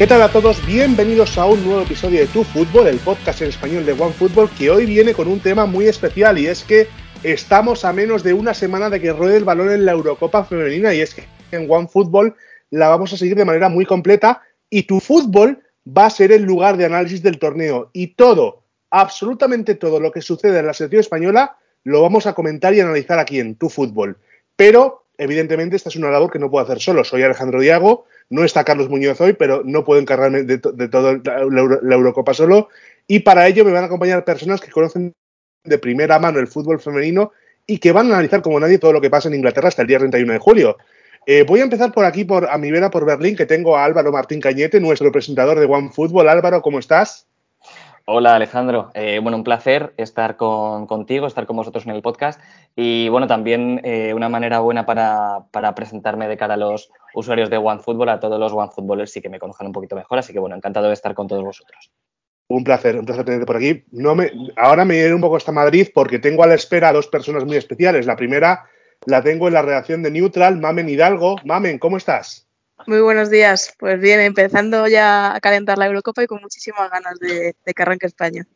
¿Qué tal a todos? Bienvenidos a un nuevo episodio de Tu Fútbol, el podcast en español de One Football, que hoy viene con un tema muy especial y es que estamos a menos de una semana de que ruede el balón en la Eurocopa femenina y es que en One Football la vamos a seguir de manera muy completa y Tu Fútbol va a ser el lugar de análisis del torneo y todo, absolutamente todo lo que sucede en la selección española lo vamos a comentar y analizar aquí en Tu Fútbol. Pero, evidentemente, esta es una labor que no puedo hacer solo. Soy Alejandro Diago no está Carlos Muñoz hoy, pero no puedo encargarme de, toda la, Eurocopa solo. Y para ello me van a acompañar personas que conocen de primera mano el fútbol femenino y que van a analizar como nadie todo lo que pasa en Inglaterra hasta el día 31 de julio. Eh, voy a empezar por aquí, por, a mi vera, por Berlín, que tengo a Álvaro Martín Cañete, nuestro presentador de One Football. Álvaro, ¿cómo estás? Hola Alejandro, eh, bueno, un placer estar contigo, estar con vosotros en el podcast y bueno, también eh, una manera buena para, presentarme de cara a los usuarios de OneFootball, a todos los OneFootballers y que me conozcan un poquito mejor, así que bueno, encantado de estar con todos vosotros. Un placer, un placer tenerte por aquí. No me, ahora me iré un poco hasta Madrid porque tengo a la espera a dos personas muy especiales. La primera la tengo en la redacción de Neutral, Mamen Hidalgo. Mamen, ¿cómo estás? Muy buenos días. Pues bien, empezando ya a calentar la Eurocopa y con muchísimas ganas de, que arranque España.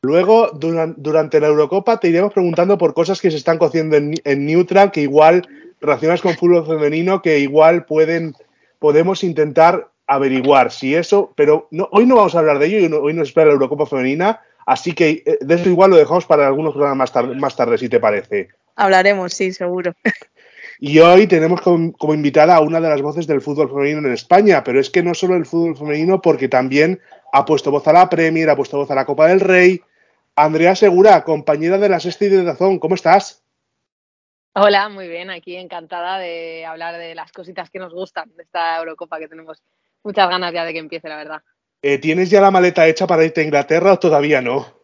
Luego, durante la Eurocopa, te iremos preguntando por cosas que se están cociendo en, Neutral, que igual relacionadas con fútbol femenino, que igual pueden, podemos intentar averiguar si eso, pero no, hoy no vamos a hablar de ello, hoy nos espera la Eurocopa femenina, así que eh, de eso igual lo dejamos para algunos programas más tarde, más tarde si te parece. Hablaremos, sí, seguro. Y hoy tenemos como, invitada a una de las voces del fútbol femenino en España, pero es que no solo el fútbol femenino, porque también ha puesto voz a la Premier, ha puesto voz a la Copa del Rey. Andrea Segura, compañera de la Sexta y de Dazón, ¿cómo estás? Hola, muy bien, aquí encantada de hablar de las cositas que nos gustan de esta Eurocopa que tenemos muchas ganas ya de que empiece, la verdad. Eh, ¿Tienes ya la maleta hecha para irte a Inglaterra o todavía no?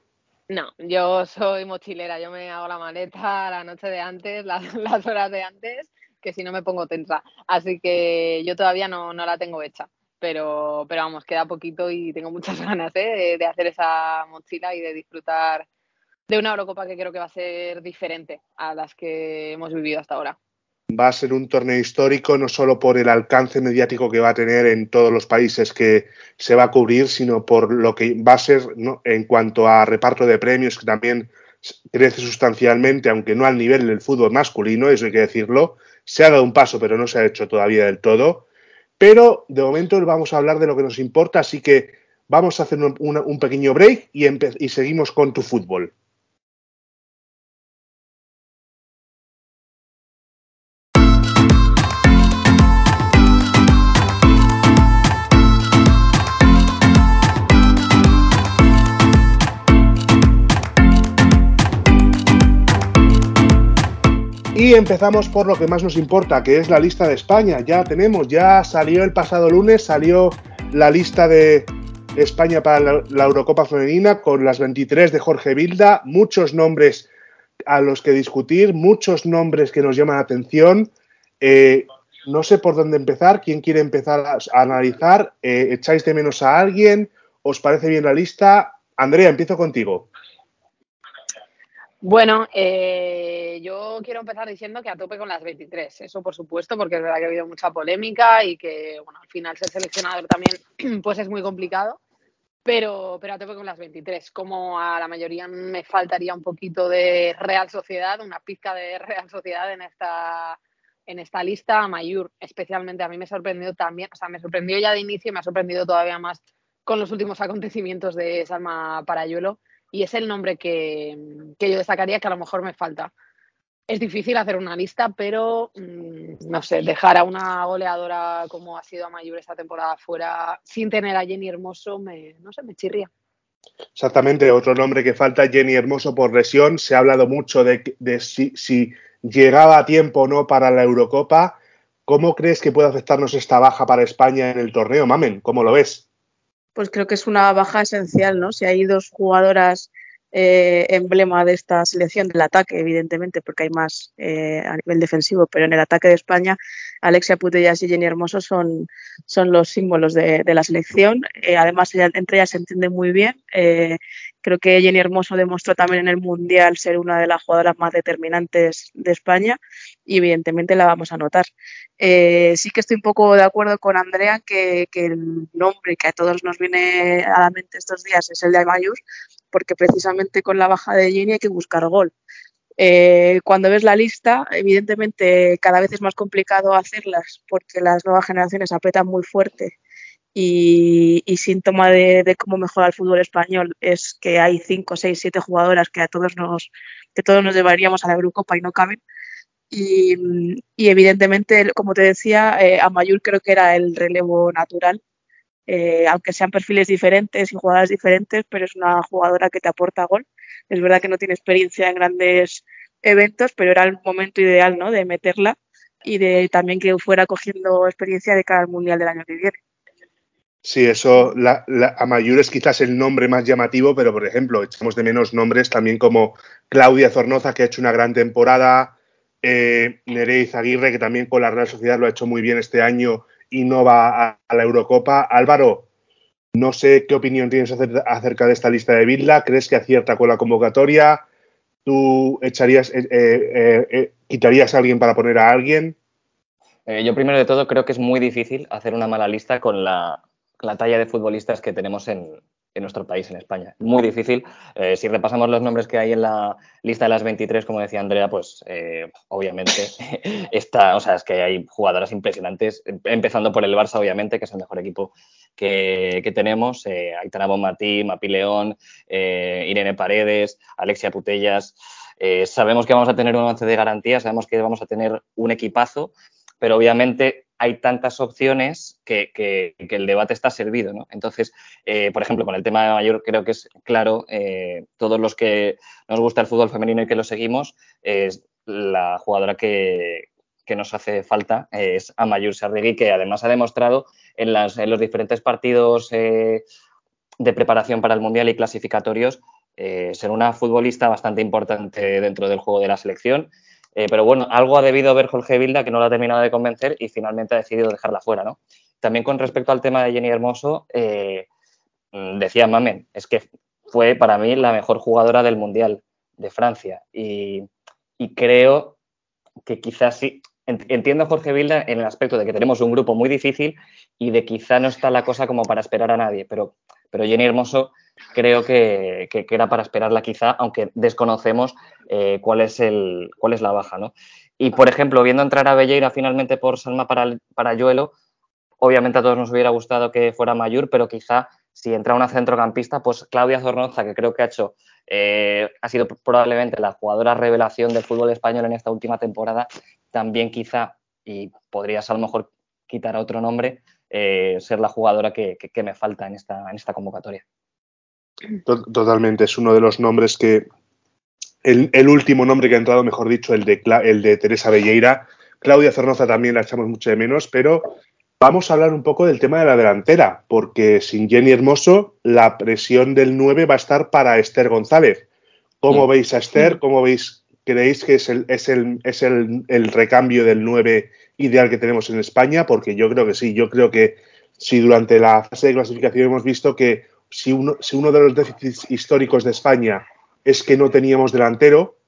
No, yo soy mochilera, yo me hago la maleta la noche de antes, las, horas de antes, que si no me pongo tensa. Así que yo todavía no, la tengo hecha, pero, pero vamos, queda poquito y tengo muchas ganas ¿eh? de, hacer esa mochila y de disfrutar de una Eurocopa que creo que va a ser diferente a las que hemos vivido hasta ahora va a ser un torneo histórico no solo por el alcance mediático que va a tener en todos los países que se va a cubrir, sino por lo que va a ser en cuanto a reparto de premios, que también crece sustancialmente, aunque no al nivel del fútbol masculino, eso hay que decirlo. Se ha dado un paso, pero no se ha hecho todavía del todo. Pero de momento vamos a hablar de lo que nos importa, así que vamos a hacer un, pequeño break y, seguimos con tu fútbol. Empezamos por lo que más nos importa, que es la lista de España. Ya tenemos, ya salió el pasado lunes, salió la lista de España para la, Eurocopa Femenina con las 23 de Jorge Vilda, muchos nombres a los que discutir, muchos nombres que nos llaman la atención. Eh, no sé por dónde empezar, quién quiere empezar a, analizar, eh, echáis de menos a alguien, os parece bien la lista. Andrea, empiezo contigo. Bueno, eh, yo quiero empezar diciendo que a tope con las 23, eso por supuesto, porque es verdad que ha habido mucha polémica y que, bueno, al final ser seleccionador también pues es muy complicado, pero, pero a tope con las 23. Como a la mayoría me faltaría un poquito de Real Sociedad, una pizca de Real Sociedad en esta, en esta lista, Mayur especialmente a mí me sorprendió también, o sea, me sorprendió ya de inicio y me ha sorprendido todavía más con los últimos acontecimientos de Salma Parayuelo y es el nombre que, yo destacaría que a lo mejor me falta. Es difícil hacer una lista, pero mm, no sé, dejar a una goleadora como ha sido a Mayor esta temporada fuera sin tener a Jenny Hermoso, me, no sé, me chirría. Exactamente, otro nombre que falta, Jenny Hermoso por lesión. Se ha hablado mucho de, si, si, llegaba a tiempo o no para la Eurocopa. ¿Cómo crees que puede afectarnos esta baja para España en el torneo, Mamen? ¿Cómo lo ves? Pues creo que es una baja esencial, ¿no? Si hay dos jugadoras eh, emblema de esta selección, del ataque, evidentemente, porque hay más eh, a nivel defensivo, pero en el ataque de España, Alexia Putellas y Jenny Hermoso son, son los símbolos de, la selección. Eh, además, entre ellas se entiende muy bien Creo que Jenny Hermoso demostró también en el Mundial ser una de las jugadoras más determinantes de España y evidentemente la vamos a notar. Eh, sí que estoy un poco de acuerdo con Andrea que, el nombre que a todos nos viene a la mente estos días es el de Amayur, porque precisamente con la baja de Jenny hay que buscar gol. Eh, cuando ves la lista, evidentemente cada vez es más complicado hacerlas porque las nuevas generaciones apretan muy fuerte y, síntoma de, cómo mejora el fútbol español es que hay 5, 6, 7 jugadoras que a todos nos, que todos nos llevaríamos a la Eurocopa y no caben. Y, evidentemente, como te decía, eh, a Mayur creo que era el relevo natural, eh, aunque sean perfiles diferentes y jugadoras diferentes, pero es una jugadora que te aporta gol. Es verdad que no tiene experiencia en grandes eventos, pero era el momento ideal ¿no? de meterla y de también que fuera cogiendo experiencia de cara al Mundial del año que viene. Sí, eso, la, la, es quizás el nombre más llamativo, pero por ejemplo, echamos de menos nombres también como Claudia Zornoza, que ha hecho una gran temporada, eh, Nereiz Aguirre, que también con la Real Sociedad lo ha hecho muy bien este año y no va a, la Eurocopa. Álvaro, no sé qué opinión tienes acerca de esta lista de Vidla. ¿Crees que acierta con la convocatoria? ¿Tú echarías, eh, eh, eh, quitarías a alguien para poner a alguien? yo primero de todo creo que es muy difícil hacer una mala lista con la, la talla de futbolistas que tenemos en, nuestro país, en España. Muy difícil. Eh, si repasamos los nombres que hay en la lista de las 23, como decía Andrea, pues eh, obviamente está, o sea, es que hay jugadoras impresionantes, empezando por el Barça, obviamente, que es el mejor equipo que, tenemos. Eh, Aitana Bonmatí, Mapi León, eh, Irene Paredes, Alexia Putellas. Sabemos que vamos a tener un once de garantía, sabemos que vamos a tener un equipazo, pero obviamente hay tantas opciones que, que, el debate está servido. ¿no? Entonces, eh, por ejemplo, con el tema de mayor creo que es claro, eh, todos los que nos gusta el fútbol femenino y que lo seguimos, es la jugadora que, que nos hace falta es Amayur Sarregui, que además ha demostrado en, las, en los diferentes partidos eh, de preparación para el Mundial y clasificatorios ser una futbolista bastante importante dentro del juego de la selección eh, pero bueno, algo ha debido ver Jorge Vilda que no lo ha terminado de convencer y finalmente ha decidido dejarla fuera, ¿no? También con respecto al tema de Jenny Hermoso, eh, decía Mamen, es que fue para mí la mejor jugadora del Mundial de Francia y, y creo que quizás sí, entiendo a Jorge Vilda en el aspecto de que tenemos un grupo muy difícil y de quizá no está la cosa como para esperar a nadie, pero, pero Jenny Hermoso creo que, que, era para esperarla quizá, aunque desconocemos eh, cuál, es el, cuál es la baja. ¿no? Y, por ejemplo, viendo entrar a Belleira finalmente por Salma para, para Yuelo, obviamente a todos nos hubiera gustado que fuera Mayur, pero quizá si entra una centrocampista, pues Claudia Zornoza, que creo que ha hecho, eh, ha sido probablemente la jugadora revelación del fútbol español en esta última temporada, también quizá, y podrías a lo mejor quitar a otro nombre, eh, ser la jugadora que, que, que, me falta en esta, en esta convocatoria. Totalmente, es uno de los nombres que. El, el, último nombre que ha entrado, mejor dicho, el de, el de Teresa Belleira. Claudia Cernoza también la echamos mucho de menos, pero vamos a hablar un poco del tema de la delantera, porque sin Jenny Hermoso, la presión del 9 va a estar para Esther González. ¿Cómo sí. veis a Esther? ¿Cómo veis? ¿Creéis que es, el, es, el, es el, el recambio del 9 ideal que tenemos en España? Porque yo creo que sí, yo creo que si durante la fase de clasificación hemos visto que si uno, si uno de los déficits históricos de España es que no teníamos delantero,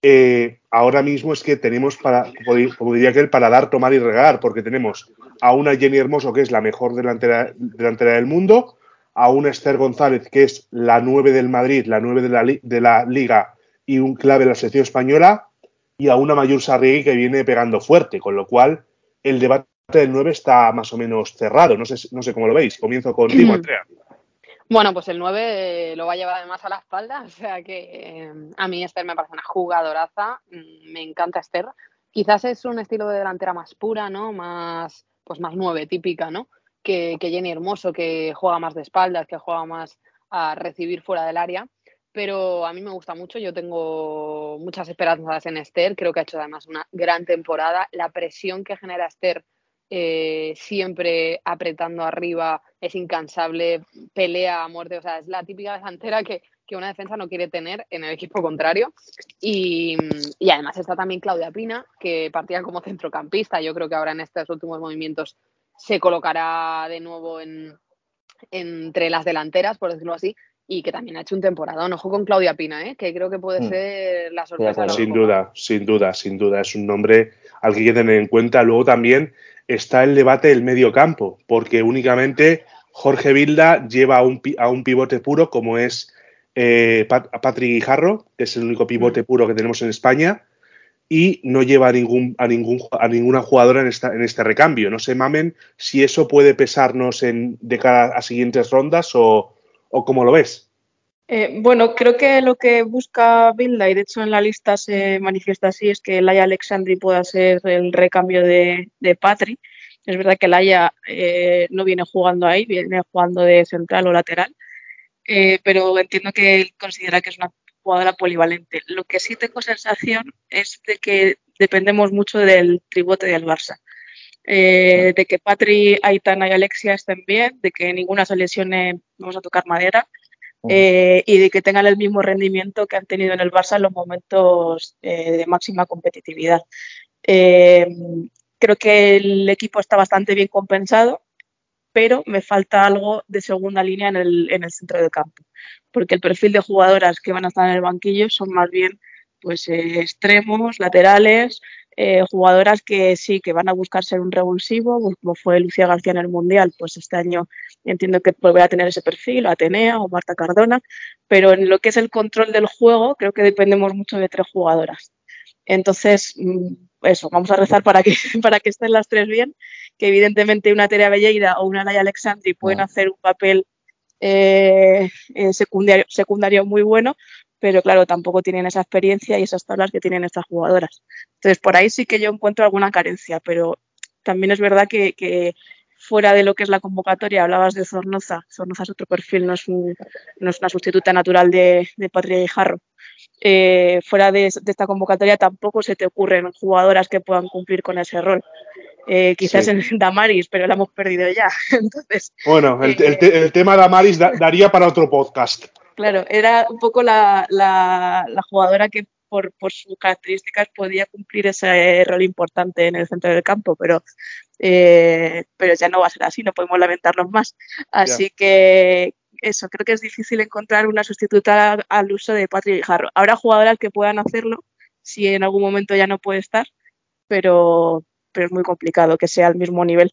eh, ahora mismo es que tenemos para, como diría aquel, para dar, tomar y regalar, porque tenemos a una Jenny Hermoso, que es la mejor delantera, delantera del mundo, a una Esther González, que es la nueve del Madrid, la nueve de la, de la Liga y un clave de la selección española, y a una Mayur Sarriegui que viene pegando fuerte, con lo cual el debate del 9 está más o menos cerrado. No sé, no sé cómo lo veis. Comienzo contigo, Andrea. Bueno, pues el 9 lo va a llevar además a la espalda, o sea que eh, a mí Esther me parece una jugadoraza, mm, me encanta Esther. Quizás es un estilo de delantera más pura, ¿no? Más, pues más 9 típica, ¿no? Que, que Jenny Hermoso, que juega más de espaldas, que juega más a recibir fuera del área. Pero a mí me gusta mucho, yo tengo muchas esperanzas en Esther, creo que ha hecho además una gran temporada. La presión que genera Esther eh, siempre apretando arriba, es incansable, pelea a muerte, o sea, es la típica delantera que, que una defensa no quiere tener en el equipo contrario. Y, y, además está también Claudia Pina, que partía como centrocampista, yo creo que ahora en estos últimos movimientos se colocará de nuevo en, entre las delanteras, por decirlo así, y que también ha hecho un temporadón. Ojo con Claudia Pina, ¿eh? que creo que puede mm. ser la sorpresa. sin duda, sin duda, sin duda. Es un nombre al que hay que tener en cuenta. Luego también está el debate del medio campo, porque únicamente Jorge Vilda lleva a un, a un pivote puro como es eh, Patrick Guijarro, que es el único pivote mm. puro que tenemos en España, y no lleva a, ningún, a, ningún, a ninguna jugadora en, esta, en este recambio. No sé, Mamen, si eso puede pesarnos en, de cara a siguientes rondas o, o cómo lo ves. Eh, bueno, creo que lo que busca Bilda, y de hecho en la lista se manifiesta así, es que Laia Alexandri pueda ser el recambio de, de Patri. Es verdad que Laia eh, no viene jugando ahí, viene jugando de central o lateral, eh, pero entiendo que él considera que es una jugadora polivalente. Lo que sí tengo sensación es de que dependemos mucho del tribote del Barça. De que Patri, Aitana y Alexia estén bien, de que ninguna se lesione, vamos a tocar madera, eh, y de que tengan el mismo rendimiento que han tenido en el Barça en los momentos eh, de máxima competitividad. creo que el equipo está bastante bien compensado, pero me falta algo de segunda línea en el, en el centro del campo, porque el perfil de jugadoras que van a estar en el banquillo son más bien pues extremos, laterales, eh, jugadoras que sí, que van a buscar ser un revulsivo, como fue Lucía García en el Mundial, pues este año entiendo que volverá a tener ese perfil, o Atenea o Marta Cardona, pero en lo que es el control del juego, creo que dependemos mucho de tres jugadoras. Entonces, mm, eso, vamos a rezar para que, para que estén las tres bien, que evidentemente una Terea Belleira o una Naya Alexandri pueden hacer un papel eh, eh, secundario, secundario muy bueno, pero claro, tampoco tienen esa experiencia y esas tablas que tienen estas jugadoras. Entonces, por ahí sí que yo encuentro alguna carencia, pero también es verdad que, fuera de lo que es la convocatoria, hablabas de Zornoza, Zornoza es otro perfil, no es, no es una sustituta natural de, de Patria y Jarro. Eh, fuera de, esta convocatoria tampoco se te ocurren jugadoras que puedan cumplir con ese rol. Eh, quizás en Damaris, pero la hemos perdido ya. Entonces, bueno, el, el, eh, el tema Damaris daría para otro podcast. Claro, era un poco la, la, jugadora que por, por, sus características podía cumplir ese rol importante en el centro del campo, pero, eh, pero ya no va a ser así, no podemos lamentarnos más. Así que eso, creo que es difícil encontrar una sustituta al uso de Patrick Jarro. Habrá jugadoras que puedan hacerlo si en algún momento ya no puede estar, pero, pero es muy complicado que sea al mismo nivel.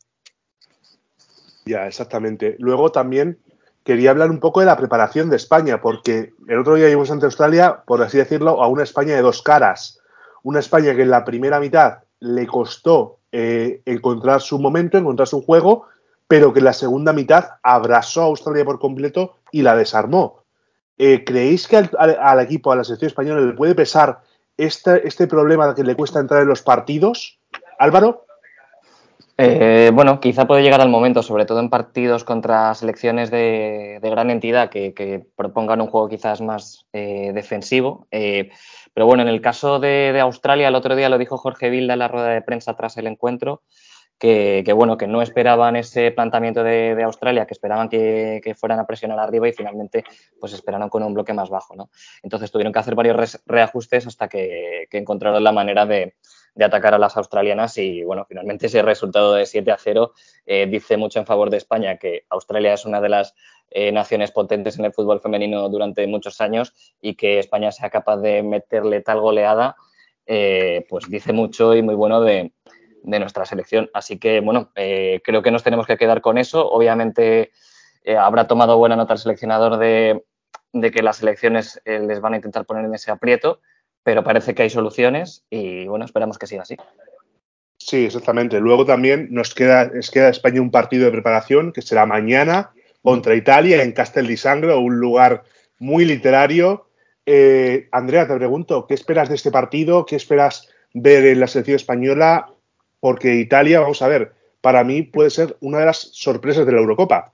Ya, exactamente. Luego también quería hablar un poco de la preparación de España, porque el otro día vimos ante Australia, por así decirlo, a una España de dos caras. Una España que en la primera mitad le costó eh, encontrar su momento, encontrar su juego, pero que en la segunda mitad abrazó a Australia por completo y la desarmó. Eh, ¿Creéis que al, equipo, a la selección española, le puede pesar este, este problema que le cuesta entrar en los partidos? Álvaro. Eh, bueno, quizá puede llegar al momento, sobre todo en partidos contra selecciones de, gran entidad que, propongan un juego quizás más eh, defensivo. Eh, pero bueno, en el caso de, Australia, el otro día lo dijo Jorge Vilda en la rueda de prensa tras el encuentro, que, bueno, que no esperaban ese planteamiento de, Australia, que esperaban que, fueran a presionar arriba y finalmente pues esperaron con un bloque más bajo. ¿no? Entonces tuvieron que hacer varios reajustes hasta que encontraron la manera de de atacar a las australianas y bueno, finalmente ese resultado de 7 a 0 eh, dice mucho en favor de España, que Australia es una de las eh, naciones potentes en el fútbol femenino durante muchos años y que España sea capaz de meterle tal goleada, eh, pues dice mucho y muy bueno de, nuestra selección. Así que bueno, creo que nos tenemos que quedar con eso. Obviamente habrá tomado buena nota el seleccionador de, de que las elecciones les van a intentar poner en ese aprieto pero parece que hay soluciones y bueno, esperamos que siga así. Sí, exactamente. Luego también nos queda, queda España un partido de preparación que será mañana contra Italia en Castel di Sangro, un lugar muy literario. Eh, Andrea, te pregunto, ¿qué esperas de este partido? ¿Qué esperas ver en la selección española? Porque Italia, vamos a ver, para mí puede ser una de las sorpresas de la Eurocopa.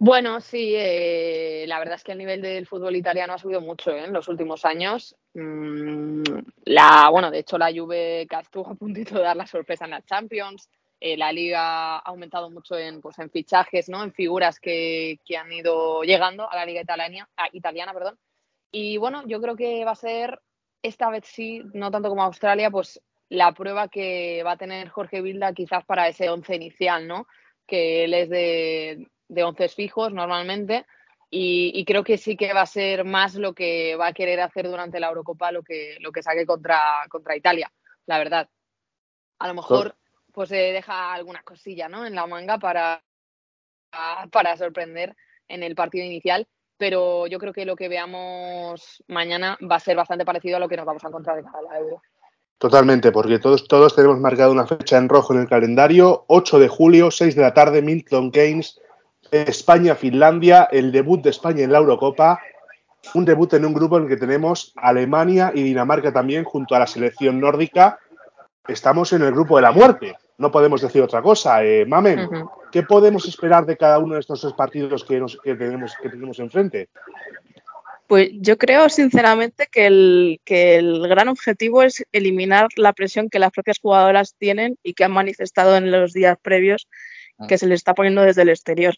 Bueno, sí, eh, la verdad es que el nivel del fútbol italiano ha subido mucho ¿eh? en los últimos años. Mm, la, bueno, de hecho la Juve estuvo a puntito de dar la sorpresa en la Champions. Eh, la liga ha aumentado mucho en, pues, en fichajes, ¿no? En figuras que, que han ido llegando a la liga italiana, italiana, perdón. Y bueno, yo creo que va a ser esta vez sí, no tanto como Australia, pues la prueba que va a tener Jorge Vilda quizás para ese once inicial, ¿no? Que él es de, de once fijos normalmente, y, creo que sí que va a ser más lo que va a querer hacer durante la Eurocopa lo que, lo que saque contra, contra Italia, la verdad. A lo mejor pues se deja alguna cosilla ¿no? en la manga para, para sorprender en el partido inicial, pero yo creo que lo que veamos mañana va a ser bastante parecido a lo que nos vamos a encontrar de cada la Euro. Totalmente, porque todos, todos tenemos marcado una fecha en rojo en el calendario, 8 de julio, 6 de la tarde, Milton Keynes, España-Finlandia, el debut de España en la Eurocopa, un debut en un grupo en el que tenemos Alemania y Dinamarca también junto a la selección nórdica. Estamos en el grupo de la muerte, no podemos decir otra cosa. Eh, Mamen, ¿qué podemos esperar de cada uno de estos tres partidos que, que, tenemos, que tenemos enfrente? Pues yo creo sinceramente que el, que el gran objetivo es eliminar la presión que las propias jugadoras tienen y que han manifestado en los días previos que se le está poniendo desde el exterior.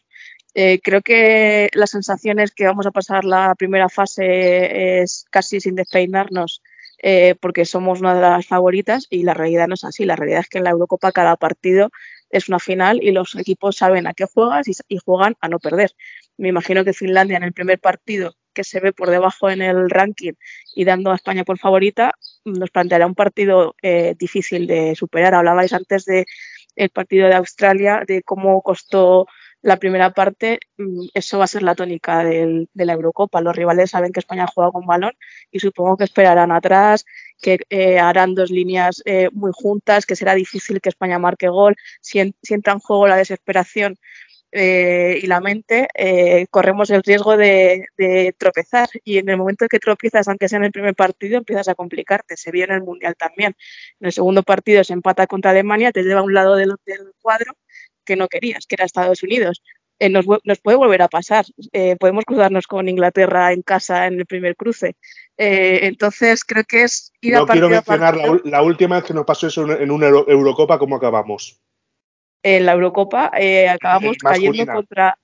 Eh, creo que la sensación es que vamos a pasar la primera fase es casi sin despeinarnos eh, porque somos una de las favoritas y la realidad no es así. La realidad es que en la Eurocopa cada partido es una final y los equipos saben a qué juegas y, juegan a no perder. Me imagino que Finlandia en el primer partido que se ve por debajo en el ranking y dando a España por favorita, nos planteará un partido eh, difícil de superar. Hablabais antes de el partido de Australia, de cómo costó la primera parte, mm, eso va a ser la tónica de la Eurocopa. Los rivales saben que España juega con balón y supongo que esperarán atrás, que eh, harán dos líneas eh, muy juntas, que será difícil que España marque gol. Si, entra en juego la desesperación eh, y la mente, corremos el riesgo de, de, tropezar. Y en el momento que tropiezas, aunque sea en el primer partido, empiezas a complicarte. Se vio en el Mundial también. En el segundo partido se empata contra Alemania, te lleva a un lado del, del cuadro que no querías, que era Estados Unidos. Eh, nos, puede volver a pasar. Eh, podemos cruzarnos con Inglaterra en casa en el primer cruce. Eh, entonces, creo que es ir no quiero mencionar la, última vez que nos pasó eso en una Eurocopa, ¿cómo acabamos? En la Eurocopa acabamos cayendo contra.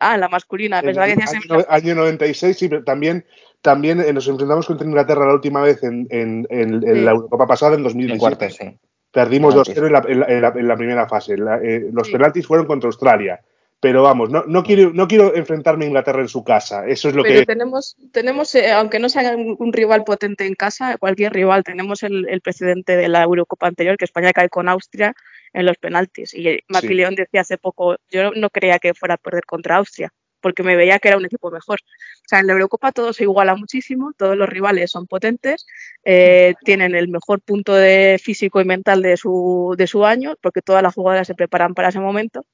Ah, la masculina. En, año, año 96, sí, pero también, también nos enfrentamos contra Inglaterra la última vez en, la Eurocopa pasada, en 2017. sí. Perdimos 2-0 en, la, primera fase. Eh, los penaltis fueron contra Australia. Pero vamos, no, no, quiero, no quiero enfrentarme a Inglaterra en su casa. Eso es lo Pero tenemos, tenemos eh, aunque no sea un, rival potente en casa, cualquier rival, tenemos el, precedente de la Eurocopa anterior, que España cae con Austria en los penaltis. Y Maquileón decía hace poco, yo no creía que fuera a perder contra Austria porque me veía que era un equipo mejor. O sea, en la Eurocopa todo se iguala muchísimo, todos los rivales son potentes, eh, tienen el mejor punto de físico y mental de su, de su año, porque todas las jugadoras se preparan para ese momento.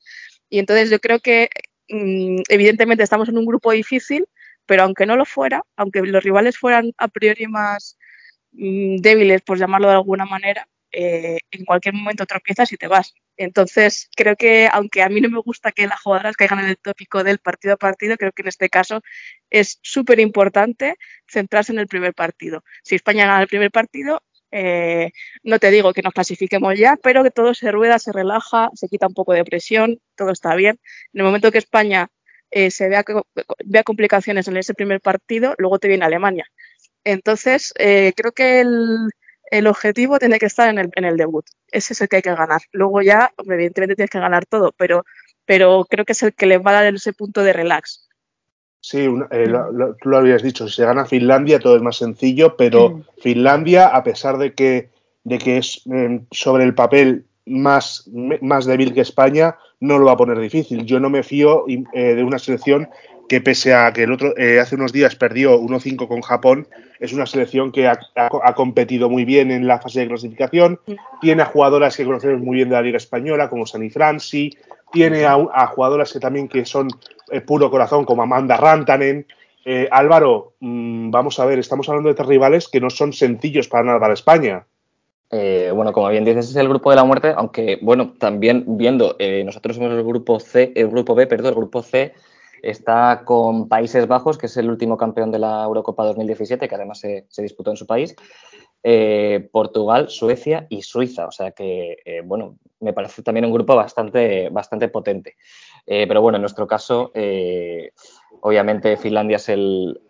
Y entonces yo creo que mm, evidentemente estamos en un grupo difícil, pero aunque no lo fuera, aunque los rivales fueran a priori más mm, débiles, por llamarlo de alguna manera, eh, en cualquier momento tropiezas y te vas. Entonces, creo que aunque a mí no me gusta que las jugadoras caigan en el tópico del partido a partido, creo que en este caso es súper importante centrarse en el primer partido. Si España gana el primer partido, eh, no te digo que nos clasifiquemos ya, pero que todo se rueda, se relaja, se quita un poco de presión, todo está bien. En el momento que España eh, se vea, vea complicaciones en ese primer partido, luego te viene Alemania. Entonces, creo que el, el objetivo tiene que estar en el, en el debut. Ese es el que hay que ganar. Luego ya, evidentemente tienes que ganar todo, pero, pero creo que es el que le va a dar ese punto de relax. Sí, eh, tú lo habías dicho, si se gana Finlandia todo es más sencillo, pero. Finlandia, a pesar de que, de que es em, sobre el papel más, más débil que España, no lo va a poner difícil. Yo no me fío eh, de una selección que pese a que el otro eh, hace unos días perdió 1-5 con Japón, es una selección que ha, competido muy bien en la fase de clasificación, tiene a jugadoras que conocemos muy bien de la Liga Española, como Sani Franci, tiene a, jugadoras que también que son eh, puro corazón, como Amanda Rantanen. Eh, Álvaro, mm, vamos a ver, estamos hablando de tres rivales que no son sencillos para nada para España. bueno, como bien dices, es el grupo de la muerte, aunque, bueno, también viendo, nosotros somos el grupo C, el grupo B, perdón, el grupo C, Está con Países Bajos, que es el último campeón de la Eurocopa 2017, que además se, disputó en su país. Eh, Portugal, Suecia y Suiza. O sea que, eh, bueno, me parece también un grupo bastante, bastante potente. Eh, pero bueno, en nuestro caso, obviamente Finlandia es el,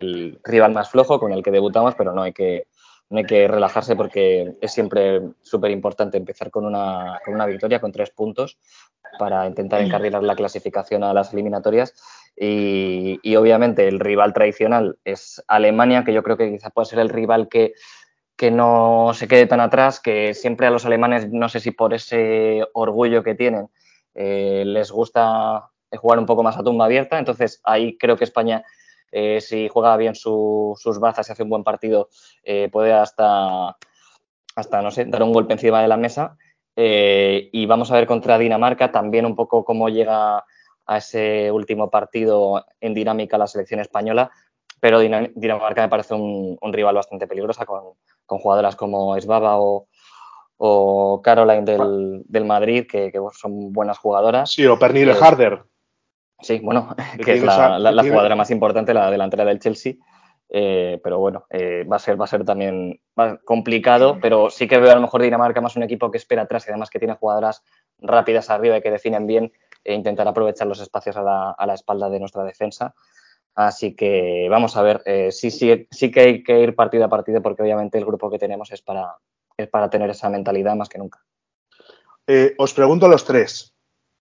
rival más flojo con el que debutamos, pero no hay que, no hay que relajarse porque es siempre súper importante empezar con una, con una victoria, con tres puntos, para intentar encarrilar la clasificación a las eliminatorias Y, obviamente el rival tradicional es Alemania, que yo creo que quizá puede ser el rival que, que no se quede tan atrás, que siempre a los alemanes, no sé si por ese orgullo que tienen, eh, les gusta jugar un poco más a tumba abierta. Entonces ahí creo que España, eh, si juega bien sus bazas y hace un buen partido, eh, puede hasta, hasta, no sé, dar un golpe encima de la mesa. y vamos a ver contra Dinamarca también un poco cómo llega a ese último partido en dinámica la selección española, pero Dinamarca me parece un, rival bastante peligroso con, jugadoras como Esbaba o, o Caroline del, Madrid, que, son buenas jugadoras. Sí, o Pernille Harder. Sí, bueno, que es la, jugadora más importante, la delantera del Chelsea. Eh, pero bueno, eh, va, a ser, va a ser también complicado, pero sí que veo a lo mejor Dinamarca más un equipo que espera atrás y además que tiene jugadoras rápidas arriba y que definen bien e intentar aprovechar los espacios a la, espalda de nuestra defensa. Así que vamos a ver, eh, sí, sí, sí que hay que ir partido a partido porque obviamente el grupo que tenemos es para, es para tener esa mentalidad más que nunca. Eh, os pregunto a los tres,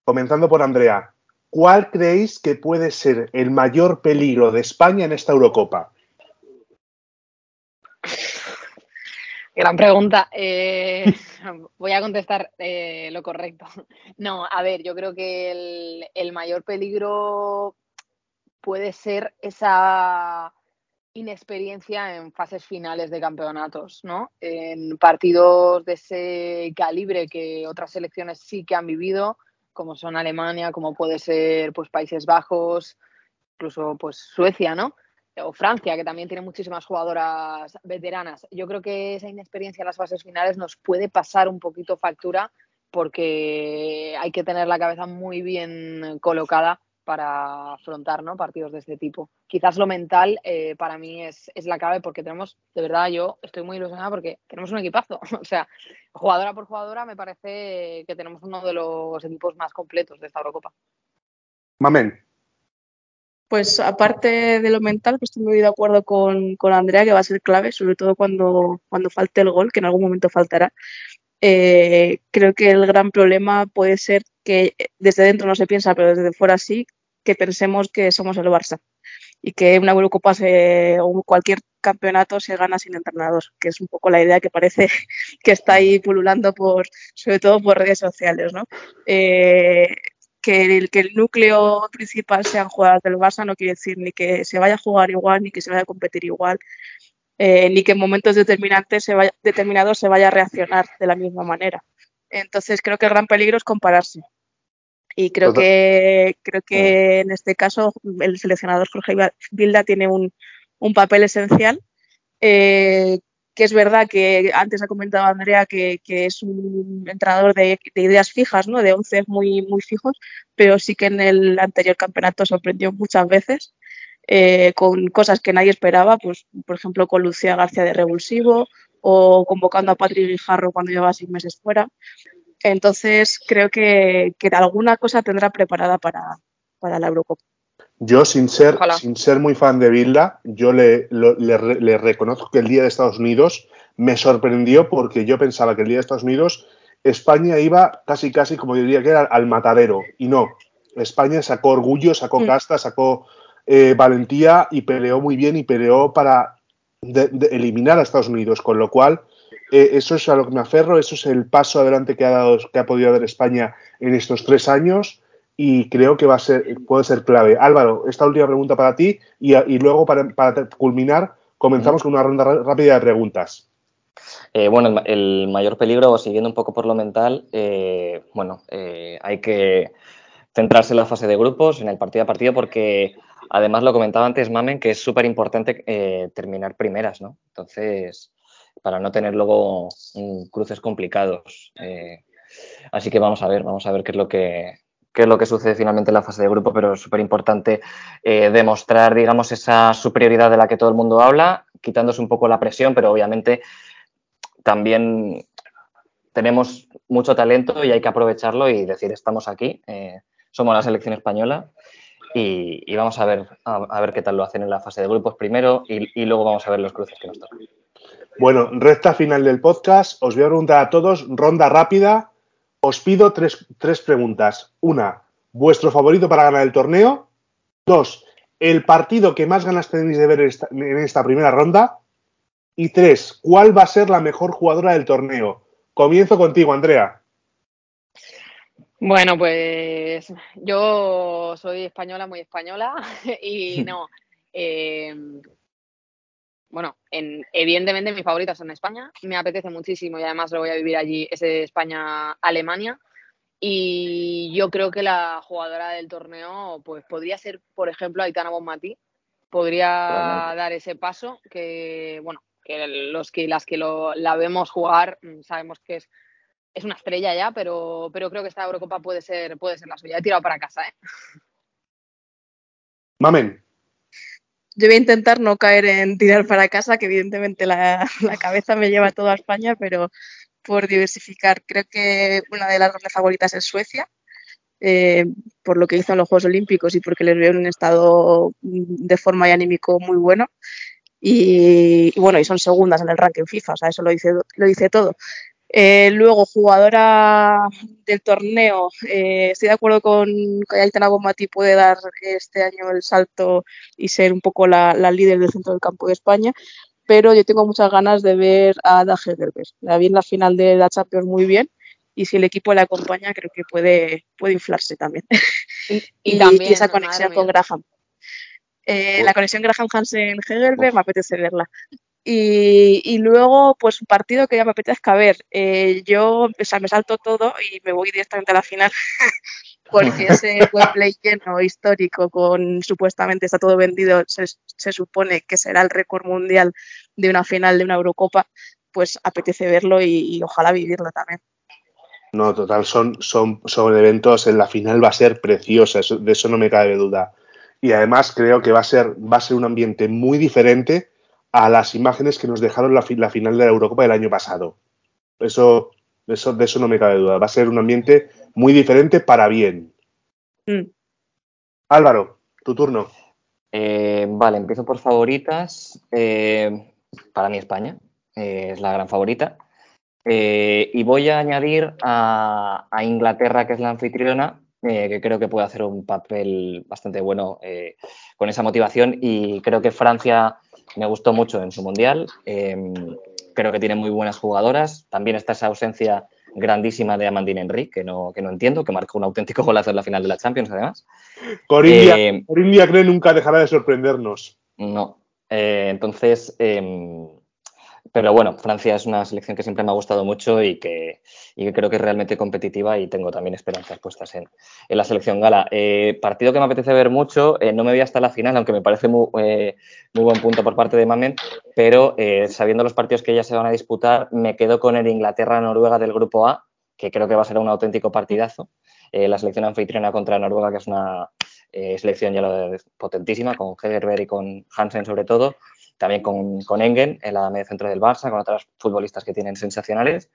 comenzando por Andrea, ¿cuál creéis que puede ser el mayor peligro de España en esta Eurocopa? Gran pregunta. Eh, voy a contestar eh, lo correcto. No, a ver, yo creo que el, mayor peligro puede ser esa inexperiencia en fases finales de campeonatos, ¿no? En partidos de ese calibre que otras selecciones sí que han vivido, como son Alemania, como puede ser pues Países Bajos, incluso pues Suecia, ¿no? O Francia, que también tiene muchísimas jugadoras veteranas. Yo creo que esa inexperiencia en las fases finales nos puede pasar un poquito factura porque hay que tener la cabeza muy bien colocada para afrontar ¿no? partidos de este tipo. Quizás lo mental eh, para mí es, es, la clave porque tenemos, de verdad, yo estoy muy ilusionada porque tenemos un equipazo. o sea, jugadora por jugadora me parece que tenemos uno de los equipos más completos de esta Eurocopa. Mamen. Pues aparte de lo mental, pues estoy muy de acuerdo con, Andrea que va a ser clave, sobre todo cuando, cuando falte el gol, que en algún momento faltará. Eh, creo que el gran problema puede ser que desde dentro no se piensa, pero desde fuera sí, que pensemos que somos el Barça y que una Eurocopa o cualquier campeonato se gana sin entrenador, que es un poco la idea que parece que está ahí pululando por, sobre todo por redes sociales, ¿no? Eh, que el, que el núcleo principal sean jugadoras del Barça no quiere decir ni que se vaya a jugar igual, ni que se vaya a competir igual, eh, ni que en momentos determinantes se vaya, determinados se vaya a reaccionar de la misma manera. Entonces creo que el gran peligro es compararse. Y creo que, creo que en este caso el seleccionador Jorge Vilda tiene un, un papel esencial eh, que es verdad que antes ha comentado Andrea que, es un entrenador de, ideas fijas, ¿no? de once muy, muy fijos, pero sí que en el anterior campeonato sorprendió muchas veces eh, con cosas que nadie esperaba, pues por ejemplo con Lucía García de revulsivo o convocando a Patrick Guijarro cuando llevaba seis meses fuera. Entonces creo que, que alguna cosa tendrá preparada para, para la Eurocopa. Yo, sin ser, sin ser muy fan de Vilda, yo le, le, reconozco que el día de Estados Unidos me sorprendió porque yo pensaba que el día de Estados Unidos España iba casi, casi, como diría que era, al matadero. Y no. España sacó orgullo, sacó mm. casta, sacó eh, valentía y peleó muy bien y peleó para eliminar a Estados Unidos. Con lo cual, eh, eso es a lo que me aferro, eso es el paso adelante que ha, dado, que ha podido dar España en estos tres años y creo que va a ser, puede ser clave. Álvaro, esta última pregunta para ti y, luego para, culminar comenzamos con una ronda rápida de preguntas. Eh, bueno, el, mayor peligro, siguiendo un poco por lo mental, eh, bueno, eh, hay que centrarse en la fase de grupos, en el partido a partido, porque además lo comentaba antes Mamen, que es súper importante terminar primeras, ¿no? Entonces, para no tener luego cruces complicados. así que vamos a ver, vamos a ver qué es lo que, qué es lo que sucede finalmente en la fase de grupo, pero es súper importante eh, demostrar, digamos, esa superioridad de la que todo el mundo habla, quitándose un poco la presión, pero obviamente también tenemos mucho talento y hay que aprovecharlo y decir, estamos aquí, eh, somos la selección española y, vamos a ver, a, ver qué tal lo hacen en la fase de grupos primero y, y luego vamos a ver los cruces que nos tocan. Bueno, recta final del podcast. Os voy a preguntar a todos, ronda rápida, os pido tres, preguntas. Una, ¿vuestro favorito para ganar el torneo? Dos, el partido que más ganas tenéis de ver en esta primera ronda. Y tres, ¿cuál va a ser la mejor jugadora del torneo? Comienzo contigo, Andrea. Bueno, pues yo soy española, muy española, y no. Eh, bueno, en, evidentemente mis favoritas son España, me apetece muchísimo y además lo voy a vivir allí, es España-Alemania. Y yo creo que la jugadora del torneo pues podría ser, por ejemplo, Aitana Bonmatí. Podría dar ese paso que, bueno, que los que las que lo, la vemos jugar mm, sabemos que es, es una estrella ya, pero, pero creo que esta Eurocopa puede ser, puede ser la suya. He tirado para casa, ¿eh? Mamen. Yo voy a intentar no caer en tirar para casa, que evidentemente la, la cabeza me lleva toda España, pero por diversificar. Creo que una de las grandes favoritas es Suecia, eh, por lo que hizo en los Juegos Olímpicos y porque les veo en un estado de forma y anímico muy bueno. Y, bueno, y son segundas en el ranking FIFA, o sea, eso lo dice, lo dice todo. Eh, luego, jugadora del torneo, eh, estoy de acuerdo con que Aitana Bomati puede dar este año el salto y ser un poco la, la líder del centro del campo de España pero yo tengo muchas ganas de ver a Ada Hegerberg. La vi en la final de la Champions muy bien y si el equipo le acompaña creo que puede, puede inflarse también. Y, también, esa conexión con Graham. Eh, la conexión Graham Hansen Hegerberg me apetece verla. Y, y, luego, pues un partido que ya me apetezca ver. Eh, yo, o sea, me salto todo y me voy directamente a la final. porque ese Wembley lleno histórico con supuestamente está todo vendido, se, supone que será el récord mundial de una final de una Eurocopa, pues apetece verlo y, ojalá vivirlo también. No, total, son, son, son eventos, en la final va a ser preciosa, de eso no me cabe duda. Y además creo que va a ser, va a ser un ambiente muy diferente a las imágenes que nos dejaron la, la final de la Eurocopa del año pasado. Eso, eso, de eso no me cabe duda. Va a ser un ambiente muy diferente para bien. Mm. Álvaro, tu turno. Eh, vale, empiezo por favoritas. Eh, para mí España eh, es la gran favorita. y voy a añadir a, Inglaterra, que es la anfitriona, que creo que puede hacer un papel bastante bueno con esa motivación. Y creo que Francia me gustó mucho en su mundial. creo que tiene muy buenas jugadoras. También está esa ausencia grandísima de Amandine Henry, que no, que no entiendo, que marcó un auténtico golazo en la final de la Champions, además. Corindia, eh, cree nunca dejará de sorprendernos. No. Eh, entonces, em, pero bueno, Francia es una selección que siempre me ha gustado mucho y que, creo que es realmente competitiva y tengo también esperanzas puestas en, la selección gala. Eh, partido que me apetece ver mucho, no me voy hasta la final, aunque me parece muy, muy buen punto por parte de Mamen, pero sabiendo los partidos que ya se van a disputar, me quedo con el Inglaterra-Noruega del grupo A, que creo que va a ser un auténtico partidazo. la selección anfitriona contra Noruega, que es una selección ya lo potentísima, con Hegerberg y con Hansen sobre todo también con, con Engen en la media centro del Barça, con otras futbolistas que tienen sensacionales.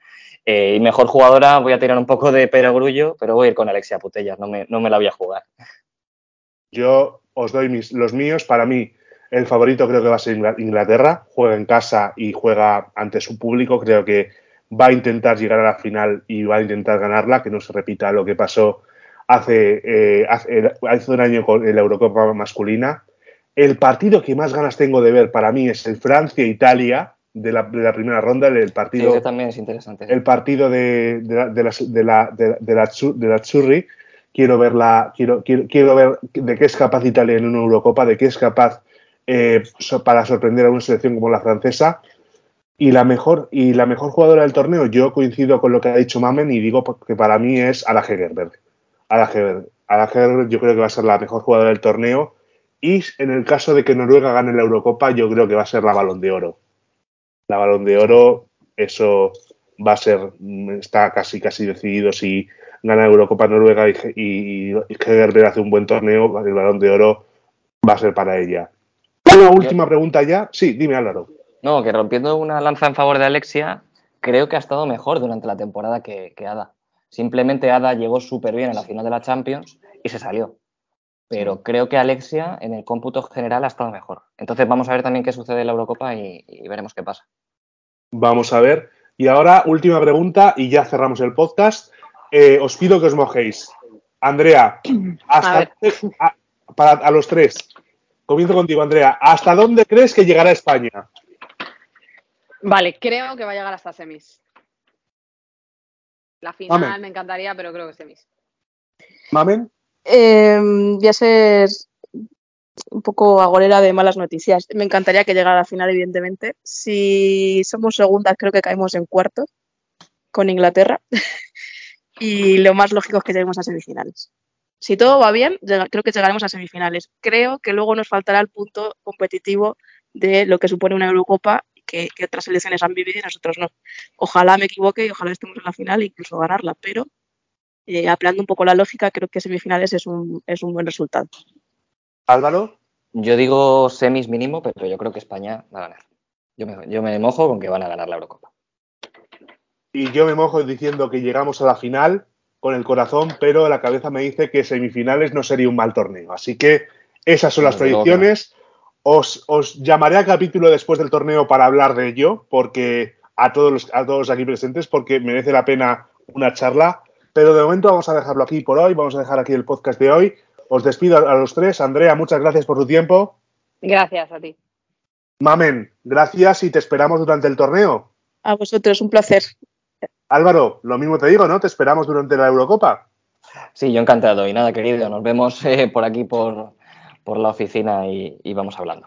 Eh, y mejor jugadora, voy a tirar un poco de perogrullo, pero voy a ir con Alexia Putellas, no me, no me la voy a jugar. Yo os doy mis, los míos. Para mí, el favorito creo que va a ser Inglaterra. Juega en casa y juega ante su público. Creo que va a intentar llegar a la final y va a intentar ganarla, que no se repita lo que pasó hace, eh, hace, hace, un año con la Eurocopa masculina. El partido que más ganas tengo de ver para mí es el Francia-Italia de la, primera ronda. El partido, también es interesante. El partido de, la, de, la, de, la, Churri. Quiero, verla, quiero, quiero, ver de qué es capaz Italia en una Eurocopa, de qué es capaz eh, para sorprender a una selección como la francesa. Y la, mejor, y la mejor jugadora del torneo, yo coincido con lo que ha dicho Mamen y digo que para mí es Ala Hegerberg. Ala Hegerberg. Ala Hegerberg yo creo que va a ser la mejor jugadora del torneo y en el caso de que Noruega gane la Eurocopa, yo creo que va a ser la balón de oro. La balón de oro, eso va a ser, está casi casi decidido si gana Eurocopa Noruega y, y, y hace un buen torneo, el balón de oro va a ser para ella. Una última pregunta ya. Sí, dime Álvaro. No, que rompiendo una lanza en favor de Alexia, creo que ha estado mejor durante la temporada que, que Ada. Simplemente Ada llegó súper bien en la final de la Champions y se salió pero creo que Alexia en el cómputo general ha estado mejor. Entonces vamos a ver también qué sucede en la Eurocopa y, veremos qué pasa. Vamos a ver. Y ahora, última pregunta y ya cerramos el podcast. Eh, os pido que os mojéis. Andrea, hasta, para a los tres. Comienzo contigo, Andrea. ¿Hasta dónde crees que llegará España? Vale, creo que va a llegar hasta semis. La final me encantaría, pero creo que semis. Mamen. Eh, voy a ser un poco agorera de malas noticias. Me encantaría que llegara a la final, evidentemente. Si somos segundas, creo que caemos en cuarto con Inglaterra. y lo más lógico es que lleguemos a semifinales. Si todo va bien, creo que llegaremos a semifinales. Creo que luego nos faltará el punto competitivo de lo que supone una Eurocopa que, que otras selecciones han vivido y nosotros no. Ojalá me equivoque y ojalá estemos en la final e incluso ganarla, pero eh, apelando un poco la lógica, creo que semifinales es un, es un buen resultado. Álvaro. Yo digo semis mínimo, pero yo creo que España va a ganar. Yo me, yo me mojo con que van a ganar la Eurocopa. Y yo me mojo diciendo que llegamos a la final con el corazón, pero la cabeza me dice que semifinales no sería un mal torneo. Así que esas son las no. predicciones. Os, os llamaré a capítulo después del torneo para hablar de ello, porque a todos los, a todos aquí presentes, porque merece la pena una charla. Pero de momento vamos a dejarlo aquí por hoy, vamos a dejar aquí el podcast de hoy. Os despido a los tres. Andrea, muchas gracias por tu tiempo. Gracias a ti. Mamen, gracias y te esperamos durante el torneo. A vosotros, un placer. Álvaro, lo mismo te digo, ¿no? Te esperamos durante la Eurocopa. Sí, yo encantado. Y nada, querido, nos vemos eh, por aquí, por, por la oficina y, y vamos hablando.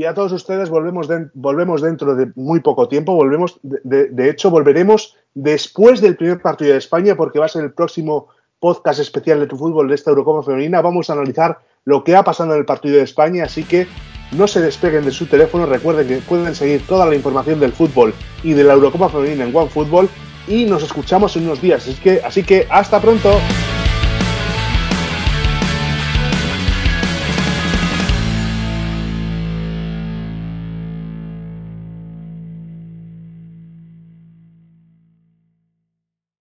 Y a todos ustedes volvemos, volvemos dentro de muy poco tiempo. Volvemos, de hecho, volveremos después del primer partido de España, porque va a ser el próximo podcast especial de tu fútbol de esta Eurocopa femenina. Vamos a analizar lo que ha pasado en el partido de España, así que no se despeguen de su teléfono. Recuerden que pueden seguir toda la información del fútbol y de la Eurocopa femenina en OneFootball. Y nos escuchamos en unos días. Así que, así que hasta pronto.